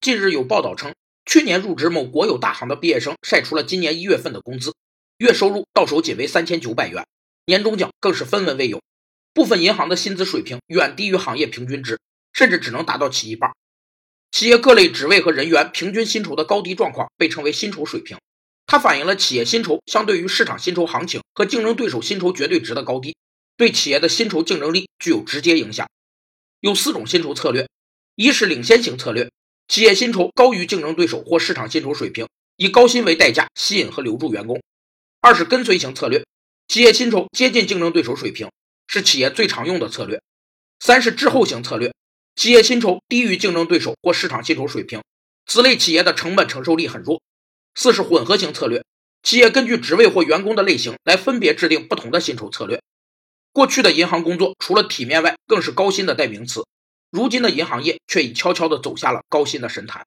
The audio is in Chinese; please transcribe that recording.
近日有报道称，去年入职某国有大行的毕业生晒出了今年一月份的工资，月收入到手仅为三千九百元，年终奖更是分文未有。部分银行的薪资水平远低于行业平均值，甚至只能达到其一半。企业各类职位和人员平均薪酬的高低状况被称为薪酬水平，它反映了企业薪酬相对于市场薪酬行情和竞争对手薪酬绝对值的高低，对企业的薪酬竞争力具有直接影响。有四种薪酬策略：一是领先型策略，企业薪酬高于竞争对手或市场薪酬水平，以高薪为代价吸引和留住员工；二是跟随型策略，企业薪酬接近竞争对手水平。是企业最常用的策略。三是滞后型策略，企业薪酬低于竞争对手或市场薪酬水平，此类企业的成本承受力很弱。四是混合型策略，企业根据职位或员工的类型来分别制定不同的薪酬策略。过去的银行工作除了体面外，更是高薪的代名词。如今的银行业却已悄悄地走下了高薪的神坛。